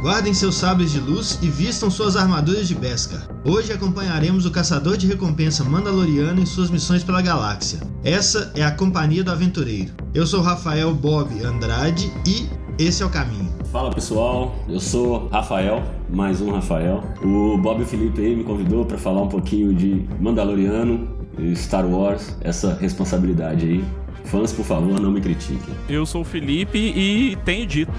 Guardem seus sabres de luz e vistam suas armaduras de Beskar. Hoje acompanharemos o caçador de recompensa Mandaloriano em suas missões pela galáxia. Essa é a Companhia do Aventureiro. Eu sou Rafael Bob Andrade e esse é o caminho. Fala pessoal, eu sou Rafael, mais um Rafael. O Bob Felipe aí me convidou para falar um pouquinho de Mandaloriano e Star Wars, essa responsabilidade aí. Fãs, por favor, não me critiquem. Eu sou o Felipe e tenho dito.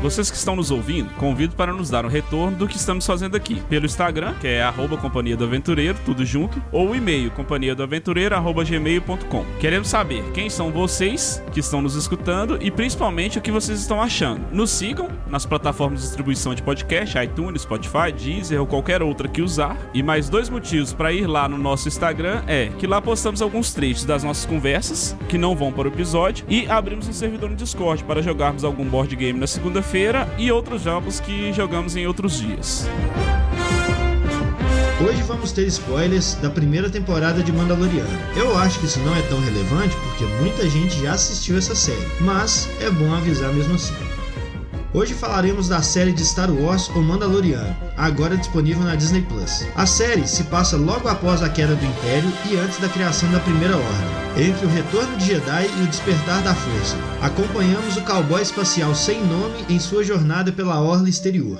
Vocês que estão nos ouvindo, convido para nos dar um retorno do que estamos fazendo aqui. Pelo Instagram, que é Companhia do Aventureiro, tudo junto, ou o e-mail companhia do aventureiro, gmail.com. Queremos saber quem são vocês que estão nos escutando e principalmente o que vocês estão achando. Nos sigam nas plataformas de distribuição de podcast, iTunes, Spotify, Deezer ou qualquer outra que usar. E mais dois motivos para ir lá no nosso Instagram é que lá postamos alguns trechos das nossas conversas que não vão para o episódio e abrimos um servidor no Discord para jogarmos algum board game na segunda feira e outros jogos que jogamos em outros dias. Hoje vamos ter spoilers da primeira temporada de Mandaloriano. Eu acho que isso não é tão relevante porque muita gente já assistiu essa série, mas é bom avisar mesmo assim. Hoje falaremos da série de Star Wars O Mandaloriano, agora disponível na Disney Plus. A série se passa logo após a queda do Império e antes da criação da Primeira Ordem, entre o retorno de Jedi e o despertar da Força. Acompanhamos o cowboy espacial sem nome em sua jornada pela orla exterior.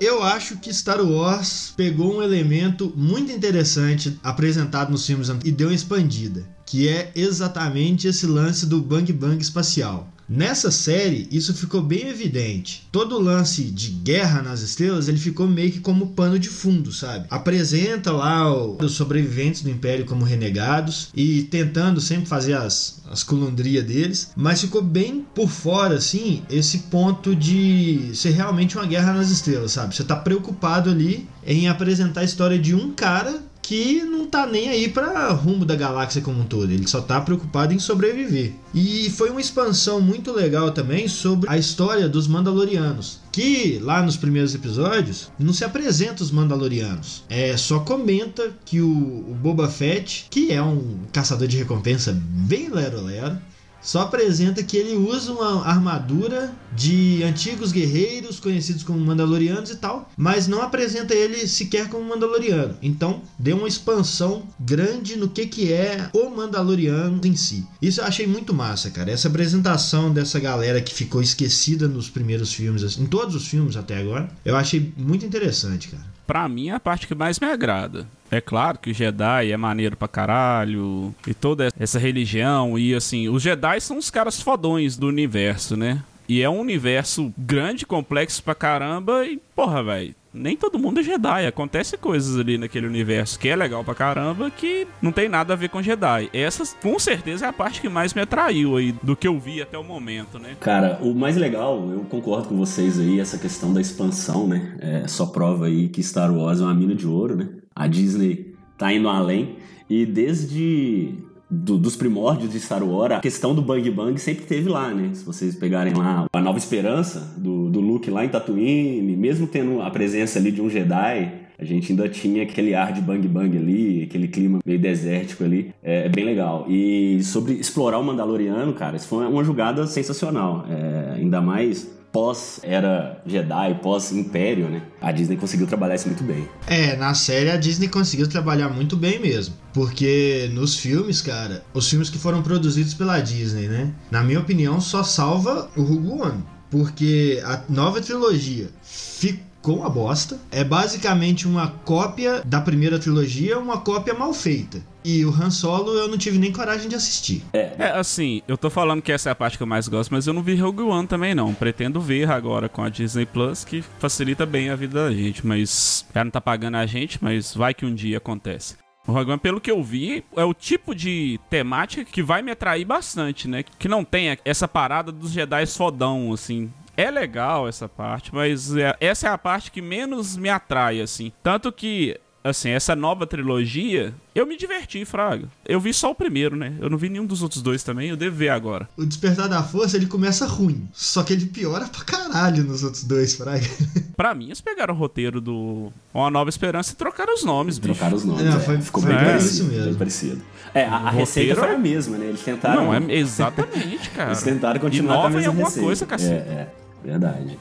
Eu acho que Star Wars pegou um elemento muito interessante apresentado nos filmes e deu uma expandida, que é exatamente esse lance do bang bang espacial. Nessa série, isso ficou bem evidente. Todo o lance de guerra nas estrelas, ele ficou meio que como pano de fundo, sabe? Apresenta lá os sobreviventes do Império como renegados e tentando sempre fazer as, as colundrias deles, mas ficou bem por fora, assim, esse ponto de ser realmente uma guerra nas estrelas, sabe? Você tá preocupado ali em apresentar a história de um cara que não tá nem aí para rumo da galáxia como um todo, ele só tá preocupado em sobreviver. E foi uma expansão muito legal também sobre a história dos Mandalorianos, que lá nos primeiros episódios não se apresenta os Mandalorianos, é só comenta que o, o Boba Fett, que é um caçador de recompensa bem lero-lero, só apresenta que ele usa uma armadura de antigos guerreiros conhecidos como Mandalorianos e tal, mas não apresenta ele sequer como Mandaloriano. Então, deu uma expansão grande no que, que é o Mandaloriano em si. Isso eu achei muito massa, cara. Essa apresentação dessa galera que ficou esquecida nos primeiros filmes, assim, em todos os filmes até agora, eu achei muito interessante, cara. Pra mim é a parte que mais me agrada. É claro que o Jedi é maneiro pra caralho e toda essa religião e assim, os Jedi são os caras fodões do universo, né? E é um universo grande, complexo pra caramba e, porra, velho, nem todo mundo é Jedi. Acontece coisas ali naquele universo que é legal pra caramba que não tem nada a ver com Jedi. Essa, com certeza, é a parte que mais me atraiu aí do que eu vi até o momento, né? Cara, o mais legal, eu concordo com vocês aí, essa questão da expansão, né? É só prova aí que Star Wars é uma mina de ouro, né? A Disney tá indo além. E desde do, dos primórdios de Star Wars, a questão do Bang Bang sempre teve lá, né? Se vocês pegarem lá a Nova Esperança do, do Luke lá em Tatooine, mesmo tendo a presença ali de um Jedi, a gente ainda tinha aquele ar de bang bang ali, aquele clima meio desértico ali. É, é bem legal. E sobre explorar o Mandaloriano, cara, isso foi uma jogada sensacional. É, ainda mais pós-era Jedi, pós-Império, né? A Disney conseguiu trabalhar isso muito bem. É, na série a Disney conseguiu trabalhar muito bem mesmo. Porque nos filmes, cara, os filmes que foram produzidos pela Disney, né? Na minha opinião, só salva o Rogue One. Porque a nova trilogia ficou com uma bosta. É basicamente uma cópia da primeira trilogia, uma cópia mal feita. E o Han Solo eu não tive nem coragem de assistir. É. é, assim, eu tô falando que essa é a parte que eu mais gosto, mas eu não vi Rogue One também não. Pretendo ver agora com a Disney Plus, que facilita bem a vida da gente, mas ela não tá pagando a gente, mas vai que um dia acontece. O Rogue One, pelo que eu vi, é o tipo de temática que vai me atrair bastante, né? Que não tem essa parada dos Jedi fodão, assim. É legal essa parte, mas é, essa é a parte que menos me atrai, assim. Tanto que assim, essa nova trilogia, eu me diverti, Fraga. Eu vi só o primeiro, né? Eu não vi nenhum dos outros dois também, eu devo ver agora. O Despertar da Força, ele começa ruim, só que ele piora pra caralho nos outros dois, Fraga. Pra mim, eles pegaram o roteiro do Uma Nova Esperança e trocaram os nomes, bicho. Trocaram os nomes. Não, é. foi- Ficou foi bem parecido. isso mesmo. Bem parecido. É, a, a receita foi é- a mesma, né? Eles tentaram. Não, é exatamente, cara. Eles tentaram continuar com a Inova em mesma alguma receita. coisa, cacete. É, é. Verdade.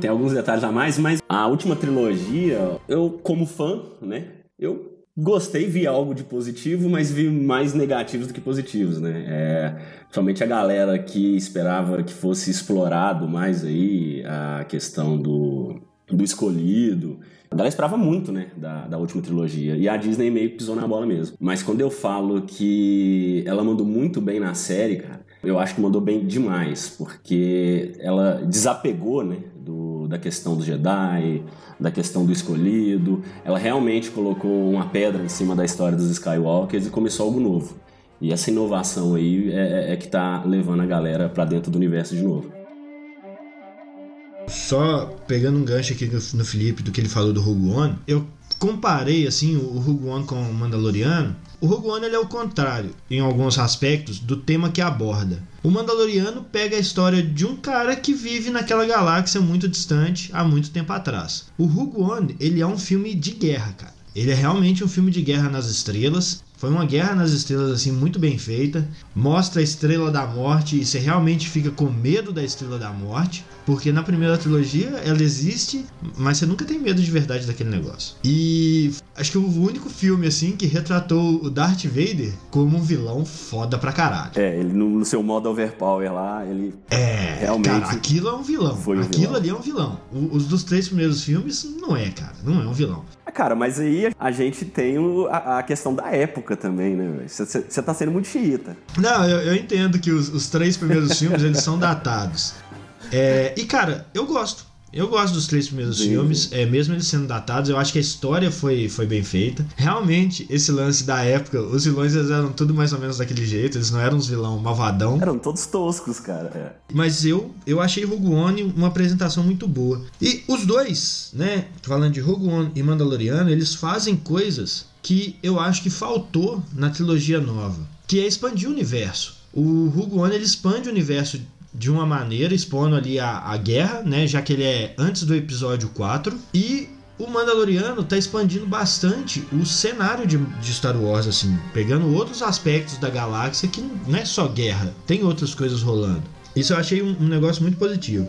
Tem alguns detalhes a mais, mas a última trilogia, eu, como fã, né? Eu gostei, vi algo de positivo, mas vi mais negativos do que positivos, né? É, somente a galera que esperava que fosse explorado mais aí a questão do, do escolhido. A galera esperava muito, né, da, da última trilogia. E a Disney meio pisou na bola mesmo. Mas quando eu falo que ela mandou muito bem na série, cara, eu acho que mandou bem demais, porque ela desapegou, né, do, da questão do Jedi, da questão do escolhido. Ela realmente colocou uma pedra em cima da história dos Skywalkers e começou algo novo. E essa inovação aí é, é- é que tá levando a galera pra dentro do universo de novo. Só pegando um gancho aqui no, no Felipe do que ele falou do Rogue One, eu comparei assim o Rogue One com o Mandaloriano. O Rogue One é o contrário em alguns aspectos do tema que aborda. O Mandaloriano pega a história de um cara que vive naquela galáxia muito distante há muito tempo atrás. O Rogue One ele é um filme de guerra, cara. Ele é realmente um filme de guerra nas estrelas. Foi uma guerra nas estrelas assim muito bem feita. Mostra a estrela da morte e você realmente fica com medo da estrela da morte, porque na primeira trilogia ela existe, mas você nunca tem medo de verdade daquele negócio. E acho que o único filme assim que retratou o Darth Vader como um vilão foda pra caralho. É, ele no, seu modo overpower lá, ele É, Realmente cara, aquilo é um vilão. foi um aquilo vilão. ali é um vilão. O- os dos três primeiros filmes não é, cara, não é um vilão. Cara, mas aí a gente tem o- a, a questão da época também, né? Você- tá sendo muito xiita. Não, eu, eu entendo que os, os três primeiros filmes eles são datados. É, e cara, eu gosto. Eu gosto dos três primeiros Sim, filmes, é, mesmo eles sendo datados, eu acho que a história foi, foi bem feita. Realmente, esse lance da época, os vilões eles eram tudo mais ou menos daquele jeito, eles não eram uns vilão malvadão. Eram todos toscos, cara. é. Mas eu, eu achei Rogue One uma apresentação muito boa. E os dois, né, falando de Rogue One e Mandaloriano, eles fazem coisas que eu acho que faltou na trilogia nova, que é expandir o universo. O Rogue One ele expande o universo de uma maneira, expondo ali a, a guerra, né, já que ele é antes do episódio 4, e o Mandaloriano tá expandindo bastante o cenário de, de Star Wars, assim, pegando outros aspectos da galáxia que não é só guerra, tem outras coisas rolando. Isso eu achei um, um negócio muito positivo.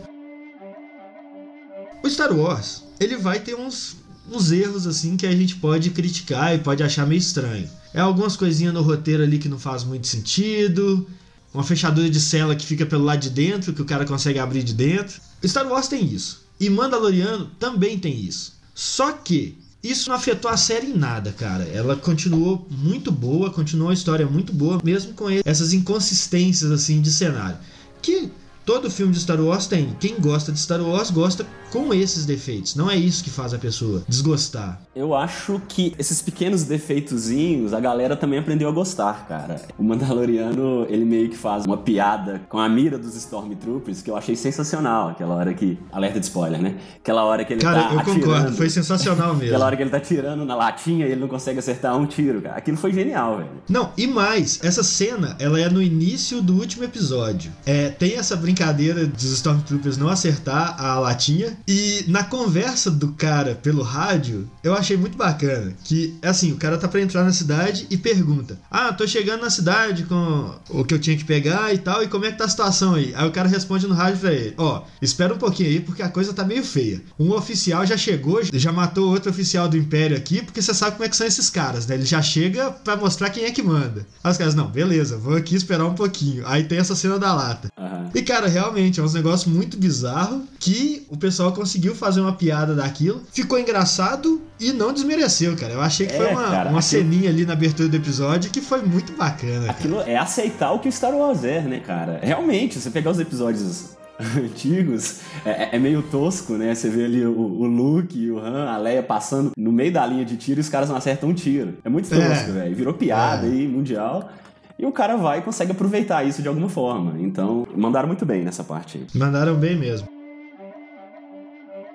O Star Wars, ele vai ter uns, uns erros assim que a gente pode criticar e pode achar meio estranho. É algumas coisinhas no roteiro ali que não faz muito sentido, uma fechadura de cela que fica pelo lado de dentro, que o cara consegue abrir de dentro. Star Wars tem isso. E Mandaloriano também tem isso. Só que isso não afetou a série em nada, cara. Ela continuou muito boa, continuou a história muito boa, mesmo com essas inconsistências assim de cenário. Que todo filme de Star Wars tem. Quem gosta de Star Wars gosta com esses defeitos. Não é isso que faz a pessoa desgostar. Eu acho que esses pequenos defeitozinhos a galera também aprendeu a gostar, cara. O Mandaloriano, ele meio que faz uma piada com a mira dos Stormtroopers que eu achei sensacional. Aquela hora que. Alerta de spoiler, né? Aquela hora que ele Cara, tá eu atirando. concordo, foi sensacional mesmo. Aquela hora que ele tá tirando na latinha e ele não consegue acertar um tiro, cara. Aquilo foi genial, velho. Não, e mais, essa cena, ela é no início do último episódio. É, tem essa brincadeira dos Stormtroopers não acertar a latinha. E na conversa do cara pelo rádio, eu achei muito bacana. Que, assim, o cara tá pra entrar na cidade e pergunta: Ah, tô chegando na cidade com o que eu tinha que pegar e tal, e como é que tá a situação aí? Aí o cara responde no rádio pra ele: Ó, espera um pouquinho aí, porque a coisa tá meio feia. Um oficial já chegou, já matou outro oficial do Império aqui, porque você sabe como é que são esses caras, né? Ele já chega pra mostrar quem é que manda. Aí os caras, não, beleza, vou aqui esperar um pouquinho. Aí tem essa cena da lata. Aham. E cara, realmente é um negócio muito bizarro que o pessoal conseguiu fazer uma piada daquilo. Ficou engraçado e não desmereceu, cara. Eu achei que É, foi uma, cara, uma aquilo- ceninha ali na abertura do episódio que foi muito bacana. Cara. Aquilo é aceitar o que o Star Wars é, né, cara? Realmente, você pegar os episódios antigos, é, é meio tosco, né? Você vê ali o, o Luke e o Han, a Leia passando no meio da linha de tiro e os caras não acertam um tiro. É muito tosco, É. velho. Virou piada É. aí, mundial. E o cara vai e consegue aproveitar isso de alguma forma. Então, mandaram muito bem nessa parte aí. Mandaram bem mesmo.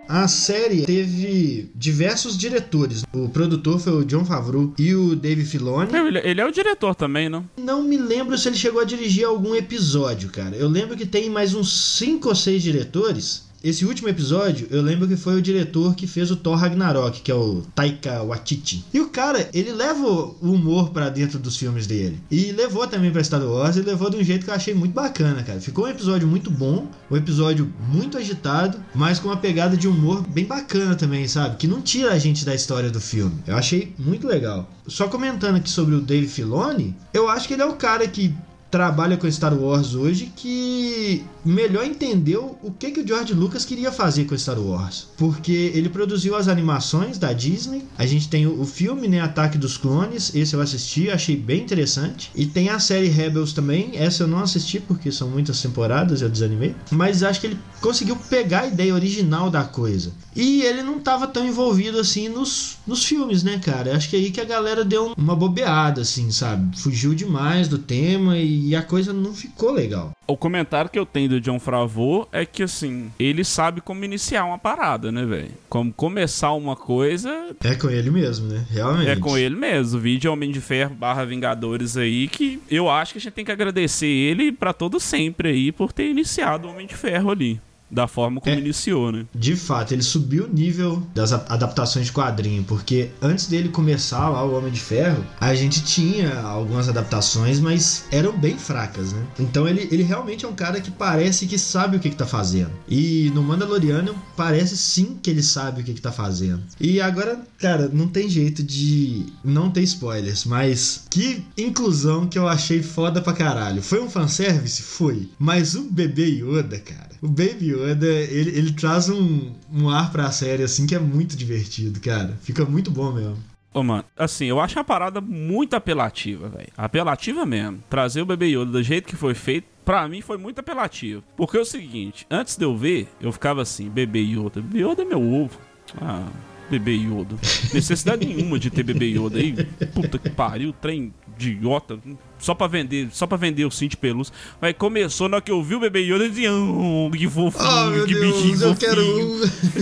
A série teve diversos diretores. O produtor foi o John Favreau e o Dave Filoni. Meu, ele, ele é o diretor também, não? Não me lembro se ele chegou a dirigir algum episódio, cara. Eu lembro que tem mais uns cinco ou seis diretores. Esse último episódio, eu lembro que foi o diretor que fez o Thor Ragnarok, que é o Taika Waititi. E o cara, ele leva o humor para dentro dos filmes dele. E levou também pra Star Wars e levou de um jeito que eu achei muito bacana, cara. Ficou um episódio muito bom, um episódio muito agitado, mas com uma pegada de humor bem bacana também, sabe? Que não tira a gente da história do filme. Eu achei muito legal. Só comentando aqui sobre o Dave Filoni, eu acho que ele é o cara que trabalha com Star Wars hoje que melhor entendeu o que, que o George Lucas queria fazer com Star Wars. Porque ele produziu as animações da Disney. A gente tem o filme, né? Ataque dos Clones. Esse eu assisti, achei bem interessante. E tem a série Rebels também. Essa eu não assisti porque são muitas temporadas, eu desanimei. Mas acho que ele conseguiu pegar a ideia original da coisa. E ele não estava tão envolvido assim nos, nos filmes, né, cara? Acho que é aí que a galera deu uma bobeada, assim, sabe? Fugiu demais do tema e a coisa não ficou legal. O comentário que eu tenho do John Favreau é que, assim, ele sabe como iniciar uma parada, né, velho? Como começar uma coisa. É com ele mesmo, né? Realmente. É com ele mesmo. O vídeo Homem de Ferro barra Vingadores aí, que eu acho que a gente tem que agradecer ele para todo sempre aí por ter iniciado o Homem de Ferro ali da forma como é, iniciou, né? De fato, ele subiu o nível das adaptações de quadrinho, porque antes dele começar lá o Homem de Ferro, a gente tinha algumas adaptações, mas eram bem fracas, né? Então ele, ele realmente é um cara que parece que sabe o que, que tá fazendo. E no Mandaloriano parece sim que ele sabe o que, que tá fazendo. E agora, cara, não tem jeito de não ter spoilers, mas que inclusão que eu achei foda pra caralho. Foi um fanservice? Foi. Mas o bebê Yoda, cara. O Baby Yoda, ele, ele traz um, um ar pra série, assim, que é muito divertido, cara. Fica muito bom mesmo. Ô, mano, assim, eu acho uma parada muito apelativa, velho. Apelativa mesmo. Trazer o Bebê Yoda do jeito que foi feito, pra mim foi muito apelativo. Porque é o seguinte, antes de eu ver, eu ficava assim, Bebê Yoda. Bebê Yoda é meu ovo. Ah, Bebê Yoda. Necessidade nenhuma de ter Bebê Yoda aí. Puta que pariu, trem idiota, só pra vender, só pra vender o cinto de pelúcia. Mas começou na hora que eu vi o bebê Yoda, eu dizia, oh, que fofinho, oh, que Deus, bichinho eu Quero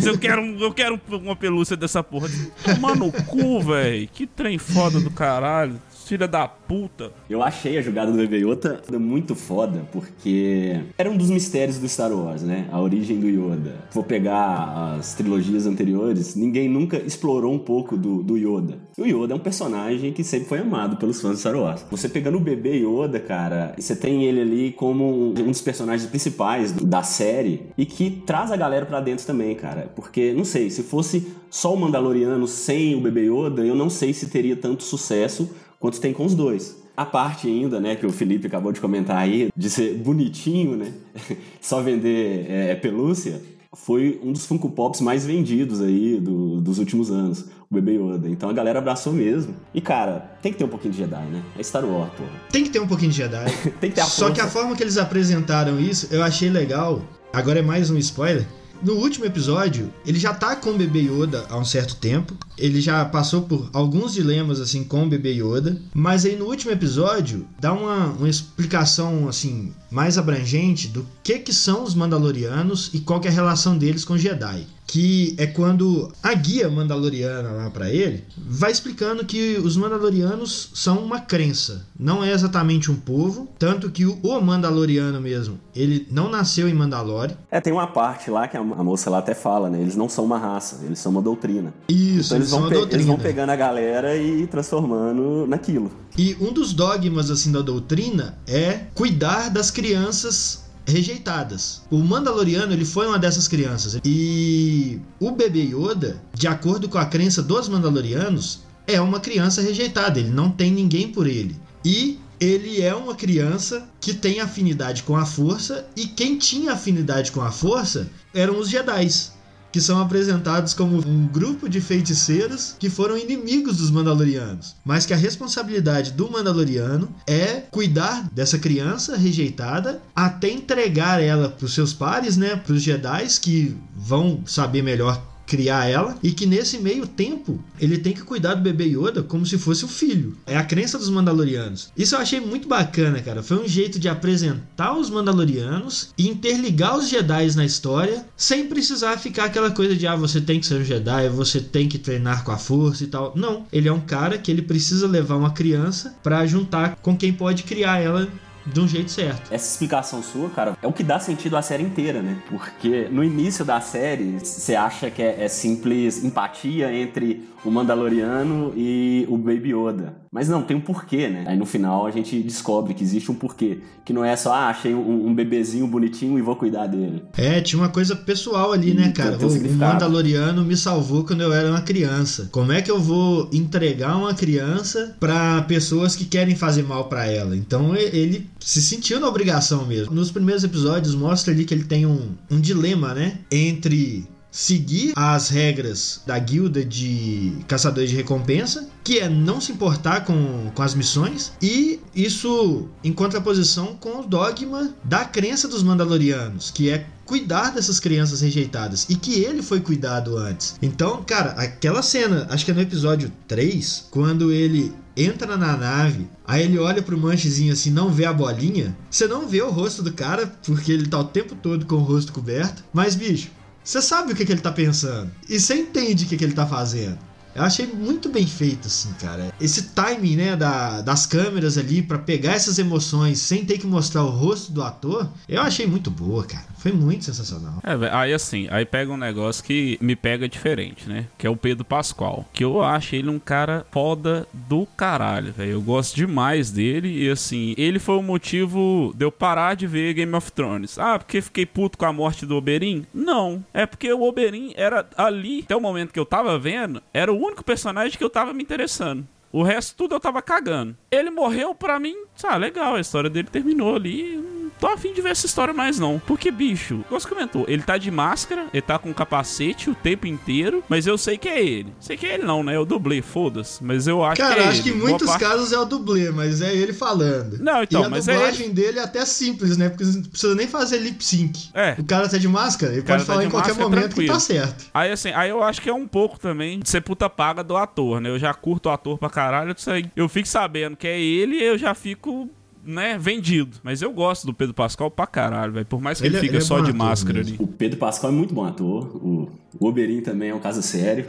eu quero, eu quero uma pelúcia dessa porra. Tomar no cu, velho. Que trem foda do caralho filha da puta. Eu achei a jogada do Yoda muito foda, porque era um dos mistérios do Star Wars, né? A origem do Yoda. Vou pegar as trilogias anteriores, ninguém nunca explorou um pouco do, do Yoda. O Yoda é um personagem que sempre foi amado pelos fãs de Star Wars. Você pegando o bebê Yoda, cara, você tem ele ali como um dos personagens principais da série e que traz a galera pra dentro também, cara. Porque, não sei, se fosse só o Mandaloriano sem o bebê Yoda, eu não sei se teria tanto sucesso quanto tem com os dois. A parte ainda, né, que o Felipe acabou de comentar aí, de ser bonitinho, né, só vender é, pelúcia, foi um dos Funko Pops mais vendidos aí do, dos últimos anos, o Bebê Yoda. Então a galera abraçou mesmo. E cara, tem que ter um pouquinho de Jedi, né? É Star Wars, pô. Tem que ter um pouquinho de Jedi. tem que ter a Só que a forma que eles apresentaram isso, eu achei legal. Agora é mais um spoiler. No último episódio, ele já tá com o bebê Yoda há um certo tempo. Ele já passou por alguns dilemas assim com o bebê Yoda, mas aí no último episódio dá uma, uma explicação assim mais abrangente do que que são os Mandalorianos e qual é a relação deles com Jedi que é quando a guia mandaloriana lá para ele vai explicando que os mandalorianos são uma crença, não é exatamente um povo, tanto que o mandaloriano mesmo, ele não nasceu em Mandalore. É, tem uma parte lá que a moça lá até fala, né? Eles não são uma raça, eles são uma doutrina. Isso, então, eles, vão doutrina. eles vão pegando a galera e transformando naquilo. E um dos dogmas assim da doutrina é cuidar das crianças rejeitadas. O Mandaloriano ele foi uma dessas crianças e o bebê Yoda, de acordo com a crença dos Mandalorianos, é uma criança rejeitada. Ele não tem ninguém por ele e ele é uma criança que tem afinidade com a força e quem tinha afinidade com a força eram os Jedi's que são apresentados como um grupo de feiticeiros que foram inimigos dos Mandalorianos, mas que a responsabilidade do Mandaloriano é cuidar dessa criança rejeitada até entregar ela para os seus pares, né, para os Jedi que vão saber melhor criar ela e que nesse meio tempo ele tem que cuidar do bebê Yoda como se fosse o filho. É a crença dos Mandalorianos. Isso eu achei muito bacana, cara. Foi um jeito de apresentar os Mandalorianos e interligar os Jedi na história sem precisar ficar aquela coisa de ah, você tem que ser um Jedi, você tem que treinar com a força e tal. Não, ele é um cara que ele precisa levar uma criança para juntar com quem pode criar ela de um jeito certo. Essa explicação sua, cara, é o que dá sentido à série inteira, né? Porque no início da série, você acha que é, é simples empatia entre o Mandaloriano e o Baby Yoda. Mas não, tem um porquê, né? Aí no final a gente descobre que existe um porquê. Que não é só, ah, achei um, um bebezinho bonitinho e vou cuidar dele. É, tinha uma coisa pessoal ali, né, cara? O, o Mandaloriano me salvou quando eu era uma criança. Como é que eu vou entregar uma criança para pessoas que querem fazer mal para ela? Então ele se sentiu na obrigação mesmo. Nos primeiros episódios mostra ali que ele tem um, um dilema, né? Entre seguir as regras da guilda de caçadores de recompensa, que é não se importar com, com as missões, e isso em contraposição com o dogma da crença dos Mandalorianos, que é cuidar dessas crianças rejeitadas e que ele foi cuidado antes. Então, cara, aquela cena, acho que é no episódio 3, quando ele entra na nave, aí ele olha pro manchezinho assim, não vê a bolinha, você não vê o rosto do cara, porque ele tá o tempo todo com o rosto coberto, mas bicho, você sabe o que, que ele tá pensando. E você entende o que, que ele tá fazendo. Eu achei muito bem feito, assim, cara. Esse timing, né, da, das câmeras ali para pegar essas emoções sem ter que mostrar o rosto do ator, eu achei muito boa, cara. Foi muito sensacional. É, aí assim, aí pega um negócio que me pega diferente, né? Que é o Pedro Pascoal. Que eu acho ele um cara foda do caralho, velho. Eu gosto demais dele e assim, ele foi o motivo de eu parar de ver Game of Thrones. Ah, porque fiquei puto com a morte do Oberyn? Não. É porque o Oberyn era ali, até o momento que eu tava vendo, era o único personagem que eu tava me interessando. O resto tudo eu tava cagando. Ele morreu pra mim, ah, legal, a história dele terminou ali tô afim de ver essa história mais não. Porque, bicho, você comentou, ele tá de máscara, ele tá com capacete o tempo inteiro, mas eu sei que é ele. Sei que é ele não, né? É o dublê, foda-se. Mas eu acho Cara, que é acho ele. que em muitos parte... casos é o dublê, mas é ele falando. Não, então, e a mas é dublagem dele é até simples, né? Porque não precisa nem fazer lip sync. É. O cara tá de máscara, ele pode tá falar em qualquer momento tranquilo. que tá certo. Aí, assim, aí eu acho que é um pouco também de ser puta paga do ator, né? Eu já curto o ator pra caralho, eu fico sabendo que é ele eu já fico né, vendido. Mas eu gosto do Pedro Pascal pra caralho, velho. Por mais que ele, ele fique é só de máscara mesmo. ali. O Pedro Pascal é muito bom ator. O, o Oberyn também é um caso sério.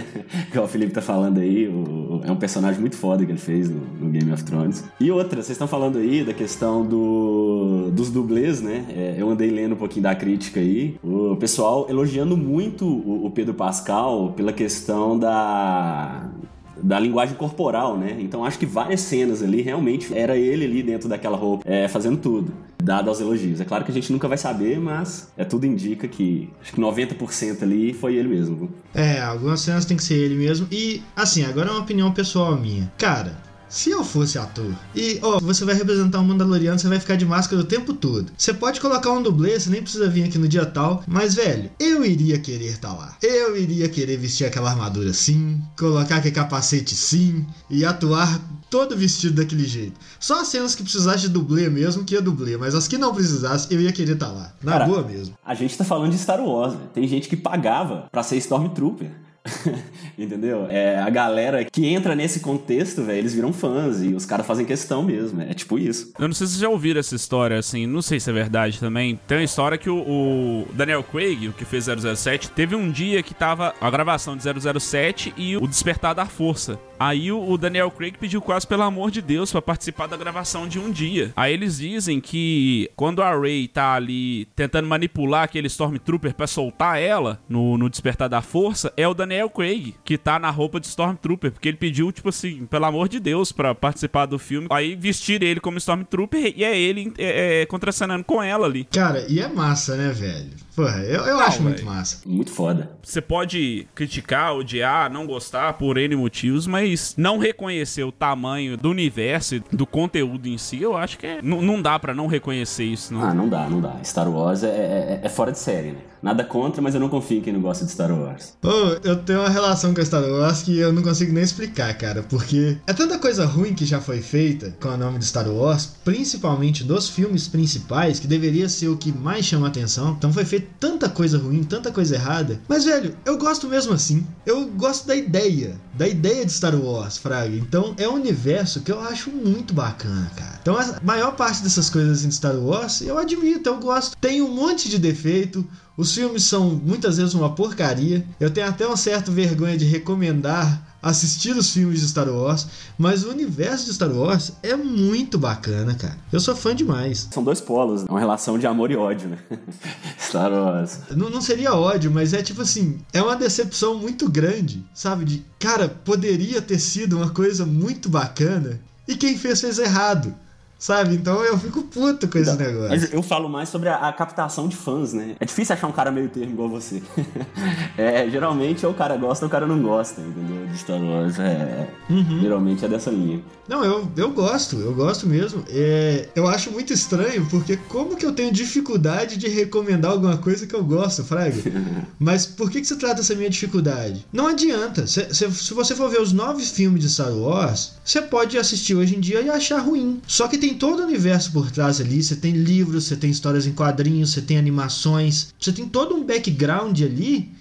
que o Felipe tá falando aí. O, é um personagem muito foda que ele fez no, no Game of Thrones. E outra, vocês estão falando aí da questão do, dos dublês, né? É, eu andei lendo um pouquinho da crítica aí. O pessoal elogiando muito o, o Pedro Pascal pela questão da da linguagem corporal, né? Então acho que várias cenas ali realmente era ele ali dentro daquela roupa, é, fazendo tudo, dado aos elogios. É claro que a gente nunca vai saber, mas é tudo indica que acho que 90% ali foi ele mesmo. É, algumas cenas tem que ser ele mesmo. E assim, agora é uma opinião pessoal minha. Cara, se eu fosse ator e, ó, você vai representar um Mandaloriano, você vai ficar de máscara o tempo todo. Você pode colocar um dublê, você nem precisa vir aqui no dia tal, mas, velho, eu iria querer estar tá lá. Eu iria querer vestir aquela armadura sim, colocar aquele capacete sim e atuar todo vestido daquele jeito. Só as cenas que precisasse de dublê mesmo que ia dublê, mas as que não precisasse, eu ia querer estar tá lá. Na Cara, boa mesmo. A gente tá falando de Star Wars, né? tem gente que pagava para ser Stormtrooper. Entendeu? É, a galera que entra nesse contexto, velho, eles viram fãs e os caras fazem questão mesmo. É tipo isso. Eu não sei se vocês já ouviram essa história, assim, não sei se é verdade também. Tem uma história que o, o Daniel Craig, o que fez 007, teve um dia que tava a gravação de 007 e o Despertar da Força. Aí o Daniel Craig pediu quase pelo amor de Deus para participar da gravação de um dia. Aí eles dizem que quando a Ray tá ali tentando manipular aquele Stormtrooper para soltar ela no, no Despertar da Força, é o Daniel Craig que tá na roupa de Stormtrooper, porque ele pediu, tipo assim, pelo amor de Deus, para participar do filme. Aí vestir ele como Stormtrooper e é ele é, é, contracenando com ela ali. Cara, e é massa, né, velho? Porra, eu, eu não, acho véio. muito massa. Muito foda. Você pode criticar, odiar, não gostar por N motivos, mas não reconhecer o tamanho do universo, do conteúdo em si, eu acho que é, não dá para não reconhecer isso. Não. Ah, não dá, não dá. Star Wars é, é, é fora de série, né? Nada contra, mas eu não confio em quem não gosta de Star Wars. Pô, eu tenho uma relação com Star Wars que eu não consigo nem explicar, cara, porque é tanta coisa ruim que já foi feita com o nome de Star Wars, principalmente dos filmes principais, que deveria ser o que mais chama atenção. Então foi feita tanta coisa ruim, tanta coisa errada. Mas, velho, eu gosto mesmo assim. Eu gosto da ideia, da ideia de Star Wars, Fraga. Então é um universo que eu acho muito bacana, cara. Então a maior parte dessas coisas em Star Wars eu admito, eu gosto. Tem um monte de defeito, os filmes são muitas vezes uma porcaria. Eu tenho até uma certa vergonha de recomendar assistir os filmes de Star Wars, mas o universo de Star Wars é muito bacana, cara. Eu sou fã demais. São dois polos, né? uma relação de amor e ódio, né? Star Wars. Não, não seria ódio, mas é tipo assim, é uma decepção muito grande, sabe? De, cara, poderia ter sido uma coisa muito bacana e quem fez fez errado. Sabe? Então eu fico puto com esse negócio. Mas eu falo mais sobre a, a, captação de fãs, né? É difícil achar um cara meio termo igual você. é, geralmente ou o cara gosta ou o cara não gosta, entendeu? De Star Wars. É, uhum. Geralmente é dessa linha. Não, eu, eu gosto, eu gosto mesmo. É, eu acho muito estranho, porque como que eu tenho dificuldade de recomendar alguma coisa que eu gosto, Fraga? Mas por que, que você trata essa minha dificuldade? Não adianta. Se, se, se você for ver os nove filmes de Star Wars, você pode assistir hoje em dia e achar ruim. Só que tem tem todo o universo por trás ali. Você tem livros, você tem histórias em quadrinhos, você tem animações, você tem todo um background ali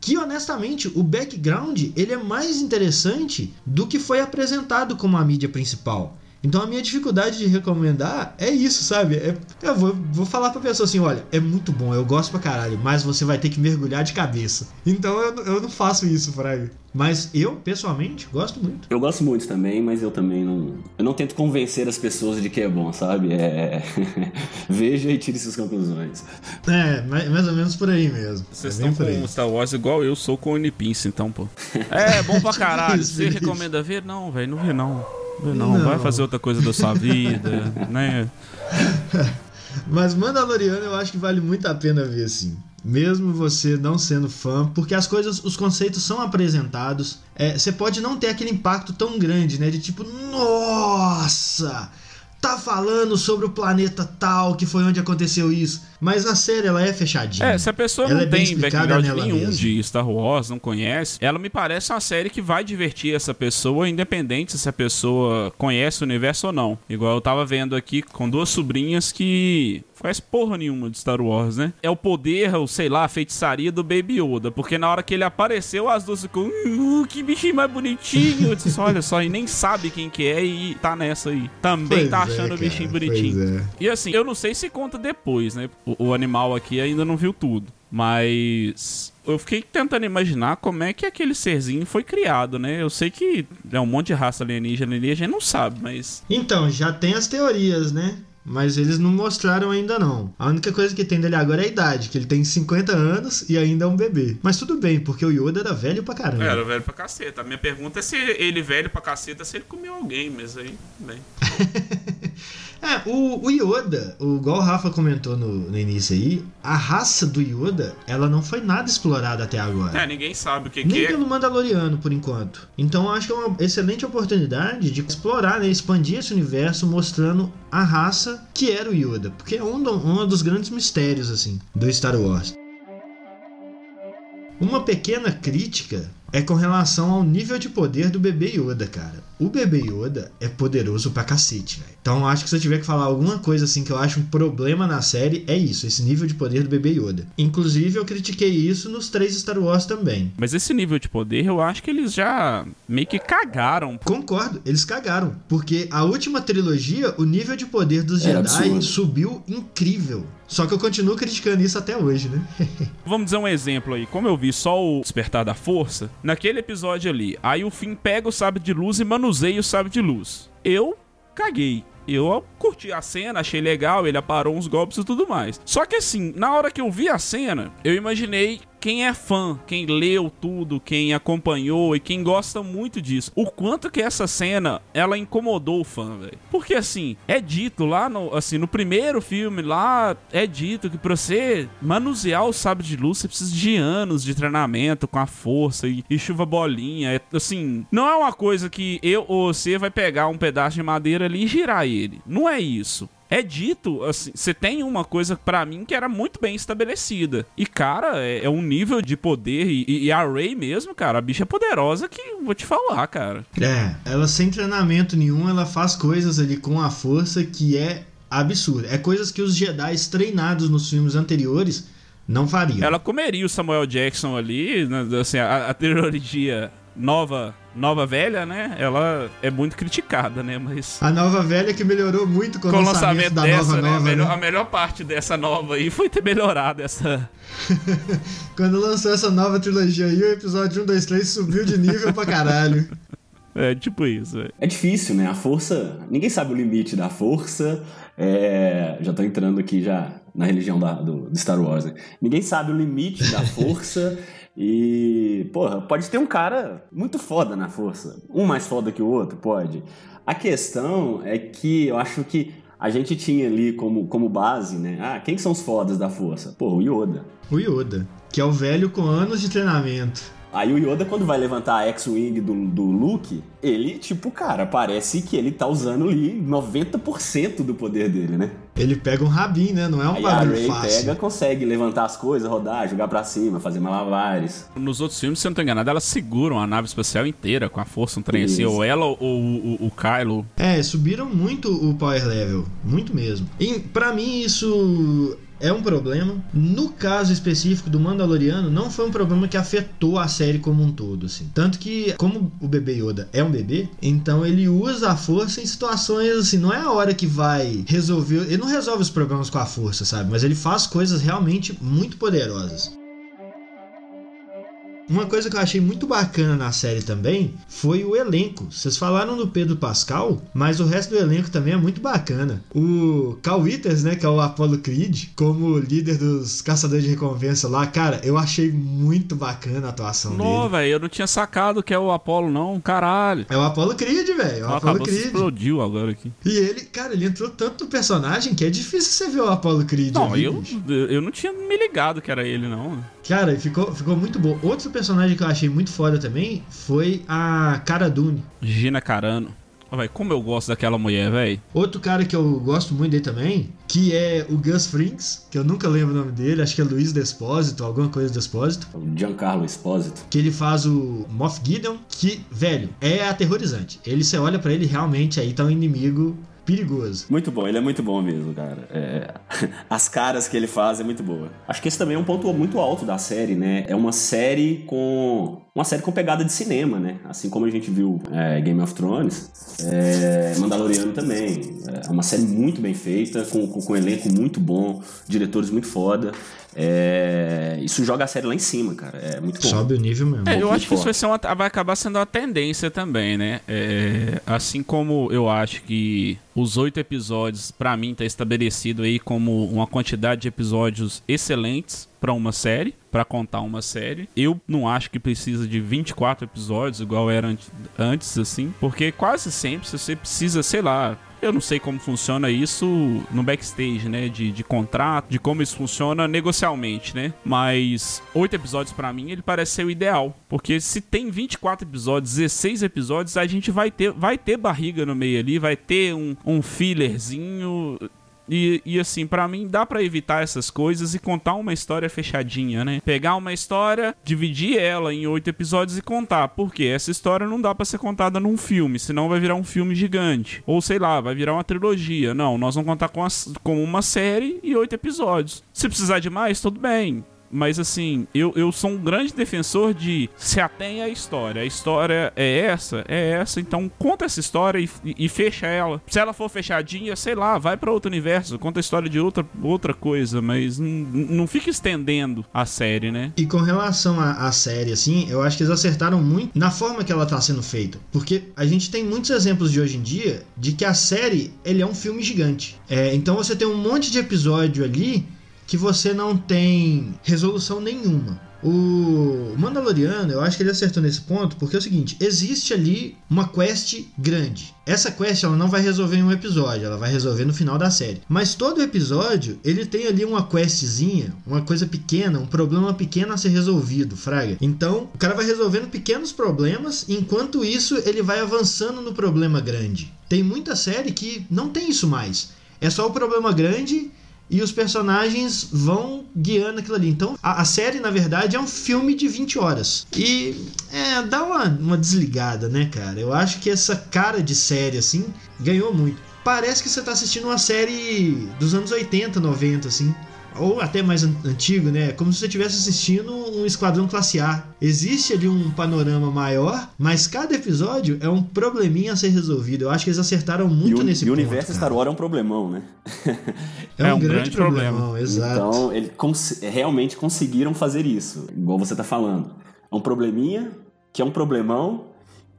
que honestamente o background ele é mais interessante do que foi apresentado como a mídia principal. Então a minha dificuldade de recomendar é isso, sabe? É, eu vou, vou falar pra pessoa assim: olha, é muito bom, eu gosto pra caralho, mas você vai ter que mergulhar de cabeça. Então eu, eu não faço isso, Fraga. Mas eu, pessoalmente, gosto muito. Eu gosto muito também, mas eu também não. Eu não tento convencer as pessoas de que é bom, sabe? É. Veja e tire suas conclusões. É, mais ou menos por aí mesmo. Vocês é estão com aí. Star Wars igual eu sou com o Unipince, então, pô. É, bom pra caralho. Você recomenda ver? Não, velho, não vi não. Não, não, vai fazer outra coisa da sua vida, né? Mas Mandaloriano eu acho que vale muito a pena ver, sim. Mesmo você não sendo fã, porque as coisas, os conceitos são apresentados. É, você pode não ter aquele impacto tão grande, né? De tipo, nossa! tá falando sobre o planeta tal, que foi onde aconteceu isso. Mas a série, ela é fechadinha. É, se a pessoa ela não é tem background nenhum mesmo. de Star Wars, não conhece, ela me parece uma série que vai divertir essa pessoa, independente se a pessoa conhece o universo ou não. Igual eu tava vendo aqui com duas sobrinhas que faz porra nenhuma de Star Wars, né? É o poder, ou sei lá, a feitiçaria do Baby Yoda. Porque na hora que ele apareceu, as duas ficam, uh, que bichinho mais bonitinho. Eu disse, olha só, e nem sabe quem que é e tá nessa aí. Também pois tá é, achando é, o bichinho bonitinho. É. E assim, eu não sei se conta depois, né? O, o animal aqui ainda não viu tudo. Mas eu fiquei tentando imaginar como é que aquele serzinho foi criado, né? Eu sei que é um monte de raça alienígena ali, a gente não sabe, mas. Então, já tem as teorias, né? Mas eles não mostraram ainda não. A única coisa que tem dele agora é a idade, que ele tem 50 anos e ainda é um bebê. Mas tudo bem, porque o Yoda era velho pra caramba. Era velho pra caceta. A minha pergunta é se ele velho pra caceta, se ele comeu alguém, mas aí, bem. É, o, o Yoda, o, igual o Rafa comentou no, no, início aí, a raça do Yoda, ela não foi nada explorada até agora. É, ninguém sabe o que, Nem que é. Nem pelo Mandaloriano, por enquanto. Então acho que é uma excelente oportunidade de explorar, né, expandir esse universo mostrando a raça que era o Yoda. Porque é um, um dos grandes mistérios, assim, do Star Wars. Uma pequena crítica é com relação ao nível de poder do bebê Yoda, cara. O bebê Yoda é poderoso pra cacete, velho. Então acho que se eu tiver que falar alguma coisa assim que eu acho um problema na série, é isso, esse nível de poder do bebê Yoda. Inclusive eu critiquei isso nos três Star Wars também. Mas esse nível de poder eu acho que eles já meio que cagaram. Concordo, eles cagaram. Porque a última trilogia, o nível de poder dos é Jedi absurdo. subiu incrível. Só que eu continuo criticando isso até hoje, né? Vamos dizer um exemplo aí. Como eu vi só o Despertar da Força, naquele episódio ali, aí o Finn pega o sabre de luz e manuseia o sabre de luz. Eu caguei. Eu curti a cena, achei legal, ele aparou uns golpes e tudo mais. Só que assim, na hora que eu vi a cena, eu imaginei quem é fã, quem leu tudo, quem acompanhou e quem gosta muito disso, o quanto que essa cena ela incomodou o fã, velho. Porque assim, é dito lá no, assim, no primeiro filme lá, é dito que pra você manusear o sabre de luz, você precisa de anos de treinamento com a força e, e chuva bolinha. É, assim, não é uma coisa que eu ou você vai pegar um pedaço de madeira ali e girar ele. Não é isso é dito, assim, você tem uma coisa para mim que era muito bem estabelecida. E, cara, é, é um nível de poder. E, e, a Ray mesmo, cara, a bicha é poderosa que vou te falar, cara. É, ela sem treinamento nenhum, ela faz coisas ali com a força que é absurda. É coisas que os Jedi treinados nos filmes anteriores não fariam. Ela comeria o Samuel Jackson ali, né, assim, a, a trilogia nova nova velha, né? Ela é muito criticada, né? Mas. A nova velha que melhorou muito com, Com o lançamento, lançamento da dessa, nova né? a, nova, melhor, né? a melhor parte dessa nova aí foi ter melhorado essa. Quando lançou essa nova trilogia aí, o episódio 1, 2, 3 subiu de nível pra caralho. É tipo isso. é. É difícil, né? A força. Ninguém sabe o limite da força. É, Já tô entrando aqui já na religião da- do, do Star Wars, né? Ninguém sabe o limite da força. E, porra, pode ter um cara muito foda na força. Um mais foda que o outro, pode. A questão é que eu acho que a gente tinha ali como, como base, né? Ah, quem são os fodas da força? Pô, o Yoda. O Yoda, que é o velho com anos de treinamento. Aí o Yoda, quando vai levantar a X-Wing do, do Luke, ele, tipo, cara, parece que ele tá usando ali 90% do poder dele, né? Ele pega um rabinho, né? Não é um a bagulho fácil. pega, consegue levantar as coisas, rodar, jogar pra cima, fazer malabares. Nos outros filmes, se eu não tô enganado, elas seguram a nave espacial inteira com a força, um trem assim. Isso. Ou ela ou o, o, o Kylo. É, subiram muito o power level, muito mesmo. E pra mim isso é um problema. No caso específico do Mandaloriano, não foi um problema que afetou a série como um todo, assim. Tanto que, como o bebê Yoda é um bebê, então ele usa a força em situações assim, não é a hora que vai resolver, ele não resolve os problemas com a força, sabe? Mas ele faz coisas realmente muito poderosas. Uma coisa que eu achei muito bacana na série também foi o elenco. Vocês falaram do Pedro Pascal, mas o resto do elenco também é muito bacana. O Cal Withers, né, que é o Apollo Creed, como líder dos caçadores de recompensa lá, cara, eu achei muito bacana a atuação Não, dele. velho, eu não tinha sacado que é o Apollo, não. Caralho. É o Apollo Creed, velho. É o Apollo Creed. explodiu agora aqui. E ele, cara, ele entrou tanto no personagem que é difícil você ver o Apollo Creed. Não, ali, eu, bicho. eu não tinha me ligado que era ele, não. Cara, e ficou, ficou muito bom. Outro personagem que eu achei muito foda também foi a Cara Dune. Gina Carano. Ó, velho, como eu gosto daquela mulher, velho. Outro cara que eu gosto muito dele também, que é o Gus Frinks, que eu nunca lembro o nome dele, acho que é Luiz Despósito, alguma coisa Despósito, O Giancarlo Esposito. que ele faz o Moff Gideon, que, velho, é aterrorizante. Ele, você olha pra ele, realmente aí tá um inimigo perigoso. Muito bom, ele é muito bom mesmo, cara. É, As caras que ele faz é muito boa. Acho que esse também é um ponto muito alto da série, né? É uma série com. Uma série com pegada de cinema, né? Assim como a gente viu é, Game of Thrones, é, Mandaloriano também. É uma série muito bem feita, com, com, com um elenco muito bom, diretores muito foda. É, Isso joga a série lá em cima, cara. É muito bom. Sobe o nível mesmo. É, eu acho que isso vai, ser uma- vai acabar sendo uma tendência também, né? É, assim como eu acho que os oito episódios, pra mim, tá estabelecido aí como uma quantidade de episódios excelentes pra uma série, pra contar uma série. Eu não acho que precisa de 24 episódios, igual era ant- antes, assim, porque quase sempre você precisa, sei lá, eu não sei como funciona isso no backstage, né? De, de contrato, de como isso funciona negocialmente, né? Mas oito episódios pra mim, ele parece ser o ideal. Porque se tem 24 episódios, 16 episódios, a gente vai ter, vai ter barriga no meio ali, vai ter um, um fillerzinho. E, e assim, pra mim dá pra evitar essas coisas e contar uma história fechadinha, né? Pegar uma história, dividir ela em oito episódios e contar. Porque essa história não dá pra ser contada num filme, senão vai virar um filme gigante. Ou sei lá, vai virar uma trilogia. Não, nós vamos contar com, as- com uma série e oito episódios. Se precisar de mais, tudo bem. Mas assim, eu, eu sou um grande defensor de se atenha à história. A história é essa, é essa, então conta essa história e, e- fecha ela. Se ela for fechadinha, sei lá, vai pra outro universo, conta a história de outra, outra coisa, mas n- n- não fica estendendo a série, né? E com relação à, à série, assim, eu acho que eles acertaram muito na forma que ela tá sendo feita. Porque a gente tem muitos exemplos de hoje em dia de que a série ele é um filme gigante. É, então você tem um monte de episódio ali que você não tem resolução nenhuma. O Mandaloriano, eu acho que ele acertou nesse ponto, porque é o seguinte, existe ali uma quest grande. Essa quest ela não vai resolver em um episódio, ela vai resolver no final da série. Mas todo episódio, ele tem ali uma questzinha, uma coisa pequena, um problema pequeno a ser resolvido, fraga. Então, o cara vai resolvendo pequenos problemas, enquanto isso ele vai avançando no problema grande. Tem muita série que não tem isso mais. É só o problema grande e os personagens vão guiando aquilo ali. Então, a, a série, na verdade, é um filme de 20 horas. E é, dá uma, uma desligada, né, cara? Eu acho que essa cara de série, assim, ganhou muito. Parece que você tá assistindo uma série dos anos 80, 90, assim. Ou até mais an- antigo, né? Como se você estivesse assistindo um Esquadrão Classe A. Existe ali um panorama maior, mas cada episódio é um probleminha a ser resolvido. Eu acho que eles acertaram E muito o, nesse e o ponto. universo cara. Star Wars é um problemão, né? é um, grande, problemão, exato. Então, eles cons- realmente conseguiram fazer isso, igual você tá falando. É um probleminha, que é um problemão,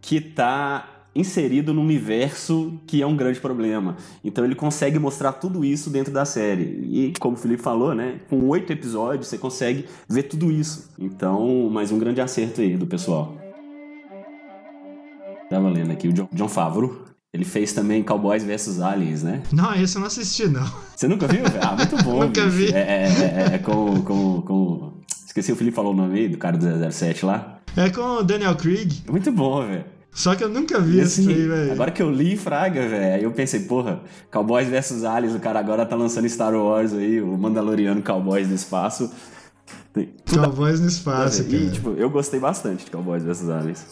que tá inserido num universo que é um grande problema. Então ele consegue mostrar tudo isso dentro da série. E como o Felipe falou, né? Com oito episódios você consegue ver tudo isso. Então, mais um grande acerto aí do pessoal. Tava lendo aqui o John, John Favreau. Ele fez também Cowboys vs Aliens, né? Não, esse eu não assisti, não. Você nunca viu? Ah, muito bom. Nunca bicho. vi. É, é, é, é com, com, com. Esqueci o Felipe falou o nome aí, do cara do 007 lá. É com o Daniel Craig. É muito bom, velho. Só que eu nunca vi assim, aí, velho. agora que eu li Fraga, velho, eu pensei, porra, Cowboys vs Aliens, o cara agora tá lançando Star Wars aí, o Mandaloriano Cowboys do espaço. Cowboys no espaço, cara. E, tipo, eu gostei bastante de Cowboys vs Aliens.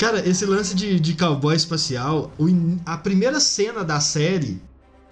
Cara, esse lance de, de cowboy espacial, o a primeira cena da série.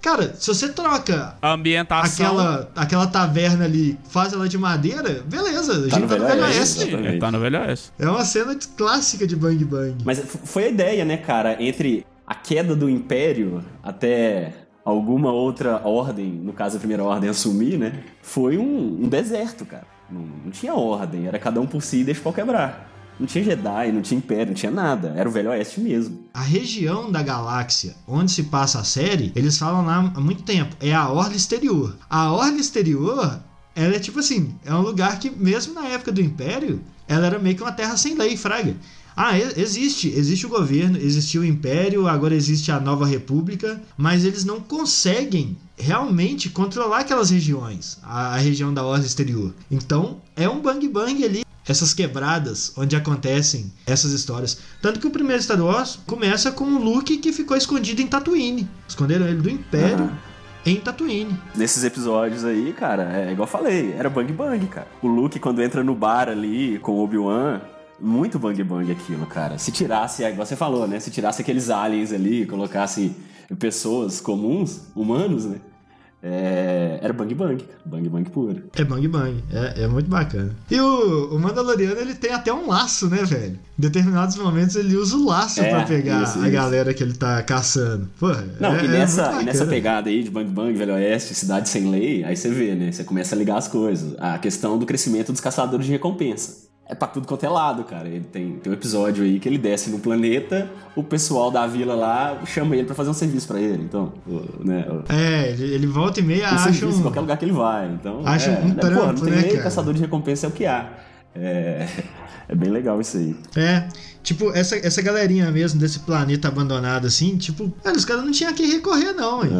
Cara, se você troca A ambientação. aquela, aquela taverna ali, faz ela de madeira, beleza, a gente no tá no Velho Oeste. É, tá no Velho Oeste. É uma cena de- clássica de Bang Bang. Mas foi a ideia, né, cara, entre a queda do Império até alguma outra ordem, no caso a primeira ordem assumir, né? Foi um, um deserto, cara. Não, não tinha ordem, era cada um por si e deixa o pau quebrar. Não tinha Jedi, não tinha Império, não tinha nada. Era o Velho Oeste mesmo. A região da galáxia onde se passa a série, eles falam lá há muito tempo, é a Orla Exterior. A Orla Exterior, ela é tipo assim, é um lugar que mesmo na época do Império, ela era meio que uma terra sem lei, fraga. Ah, existe, existe o governo, existiu o Império, agora existe a Nova República, mas eles não conseguem realmente controlar aquelas regiões, a, a região da Orla Exterior. Então, é um bang bang ali essas quebradas onde acontecem essas histórias. Tanto que o primeiro Star Wars começa com o Luke que ficou escondido em Tatooine. Esconderam ele do Império Aham. em Tatooine. Nesses episódios aí, cara, é igual eu falei, era bang bang, cara. O Luke, quando entra no bar ali com o Obi-Wan, muito bang bang aquilo, cara. Se tirasse, é igual você falou, né? Se tirasse aqueles aliens ali, colocasse pessoas comuns, humanos, né? É, era bang bang, cara. bang bang puro. É bang bang, é, é muito bacana. E o, o Mandaloriano ele tem até um laço, né, velho? Em determinados momentos ele usa o laço É, pra pegar isso, a isso. galera que ele tá caçando. Pô, Não, é, e, é nessa, e nessa pegada aí de Bang Bang, Velho Oeste, Cidade Sem Lei, aí você vê, né? Você começa a ligar as coisas. A questão do crescimento dos caçadores de recompensa. É pra tudo quanto é lado, cara. Ele tem, tem um episódio aí que ele desce no planeta, o pessoal da vila lá chama ele pra fazer um serviço pra ele. Então, né? É, ele, volta e meia Um acha serviço um... qualquer lugar que ele vai. Então, Acha é, um né, porra, não trampo, tem né, nem cara? caçador de recompensa é o que há. É, é bem legal isso aí. É, tipo, essa, essa galerinha mesmo desse planeta abandonado assim, tipo, mano, os caras não tinham a quem recorrer não, hein?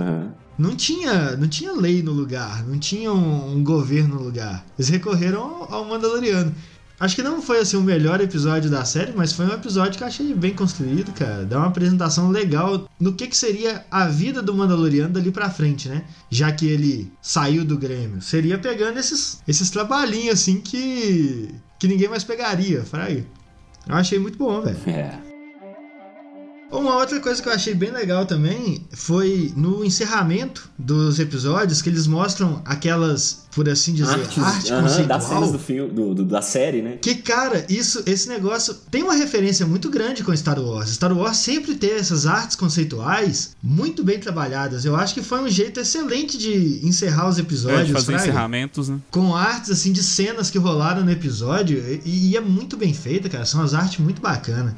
Não tinha, não tinha lei no lugar, não tinha um, um governo no lugar. Eles recorreram ao, ao Mandaloriano. Acho que não foi assim o melhor episódio da série, mas foi um episódio que eu achei bem construído, cara. Dá uma apresentação legal no que, que seria a vida do Mandaloriano dali pra frente, né? Já que ele saiu do Grêmio. Seria pegando esses, esses trabalhinhos assim que que ninguém mais pegaria, fraga. Eu achei muito bom, velho. É. Uma outra coisa que eu achei bem legal também foi no encerramento dos episódios que eles mostram aquelas, por assim dizer, Artes, arte aham, conceitual. das cenas do filme, do, do- da série, né? Que cara, isso, esse negócio tem uma referência muito grande com Star Wars. Star Wars sempre tem essas artes conceituais muito bem trabalhadas. Eu acho que foi um jeito excelente de encerrar os É, episódios, de fazer Fraga, encerramentos, né? com artes assim de cenas que rolaram no episódio e, e é muito bem feita, cara. São as artes muito bacanas.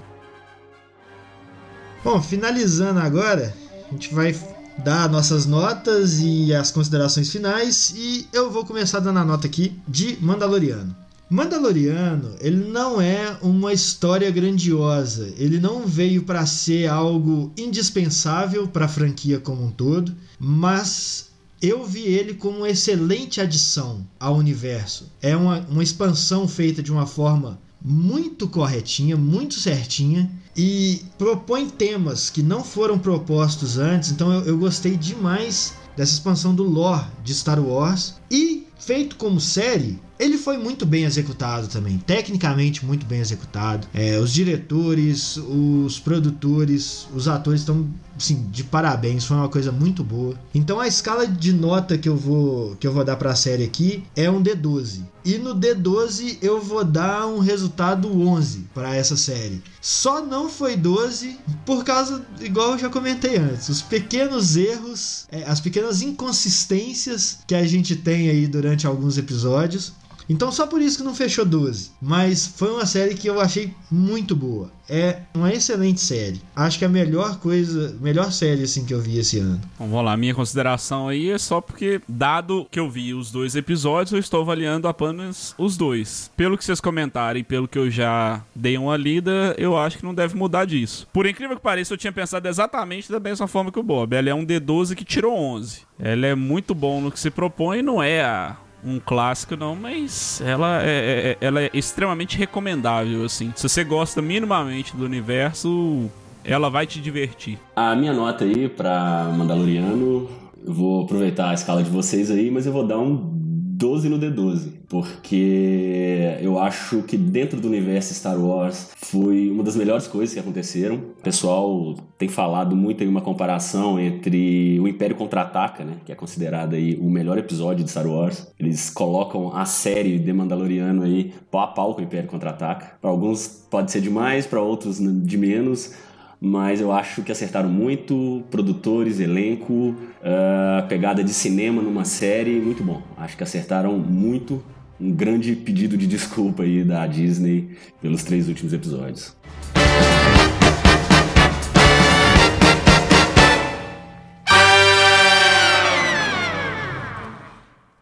Bom, finalizando agora, a gente vai dar nossas notas e as considerações finais e eu vou começar dando a nota aqui de Mandaloriano. Mandaloriano, ele não é uma história grandiosa, ele não veio para ser algo indispensável para a franquia como um todo, mas eu vi ele como uma excelente adição ao universo. É uma, uma expansão feita de uma forma muito corretinha, muito certinha e propõe temas que não foram propostos antes. Então eu, eu gostei demais dessa expansão do lore de Star Wars e feito como série. Ele foi muito bem executado também, tecnicamente muito bem executado. É, os diretores, os produtores, os atores estão assim, de parabéns, foi uma coisa muito boa. Então a escala de nota que eu vou que eu vou dar para a série aqui é um D12. E no D12 eu vou dar um resultado 11 para essa série. Só não foi 12 por causa, igual eu já comentei antes, os pequenos erros, é, as pequenas inconsistências que a gente tem aí durante alguns episódios. Então só por isso que não fechou 12. Mas foi uma série que eu achei muito boa. É uma excelente série. Acho que é a melhor coisa, melhor série assim que eu vi esse ano. Bom, vamos lá, minha consideração aí é só porque, dado que eu vi os dois episódios, eu estou avaliando apenas os dois. Pelo que vocês comentarem, pelo que eu já dei uma lida, eu acho que não deve mudar disso. Por incrível que pareça, eu tinha pensado exatamente da mesma forma que o Bob. Ela é um D12 que tirou 11. Ela é muito bom no que se propõe, não é a um clássico não, mas ela é, é, é, ela é extremamente recomendável, assim. Se você gosta minimamente do universo, ela vai te divertir. A minha nota aí pra Mandaloriano, vou aproveitar a escala de vocês aí, mas eu vou dar um 12 no D12, porque eu acho que dentro do universo Star Wars foi uma das melhores coisas que aconteceram. O pessoal tem falado muito em uma comparação entre o Império Contra-Ataca, né, que é considerado aí o melhor episódio de Star Wars. Eles colocam a série The Mandaloriano aí pau a pau com o Império Contra-Ataca. Para alguns pode ser demais, para outros de menos mas eu acho que acertaram muito, produtores, elenco, uh, pegada de cinema numa série, muito bom. Acho que acertaram muito. Um grande pedido de desculpa aí da Disney pelos três últimos episódios.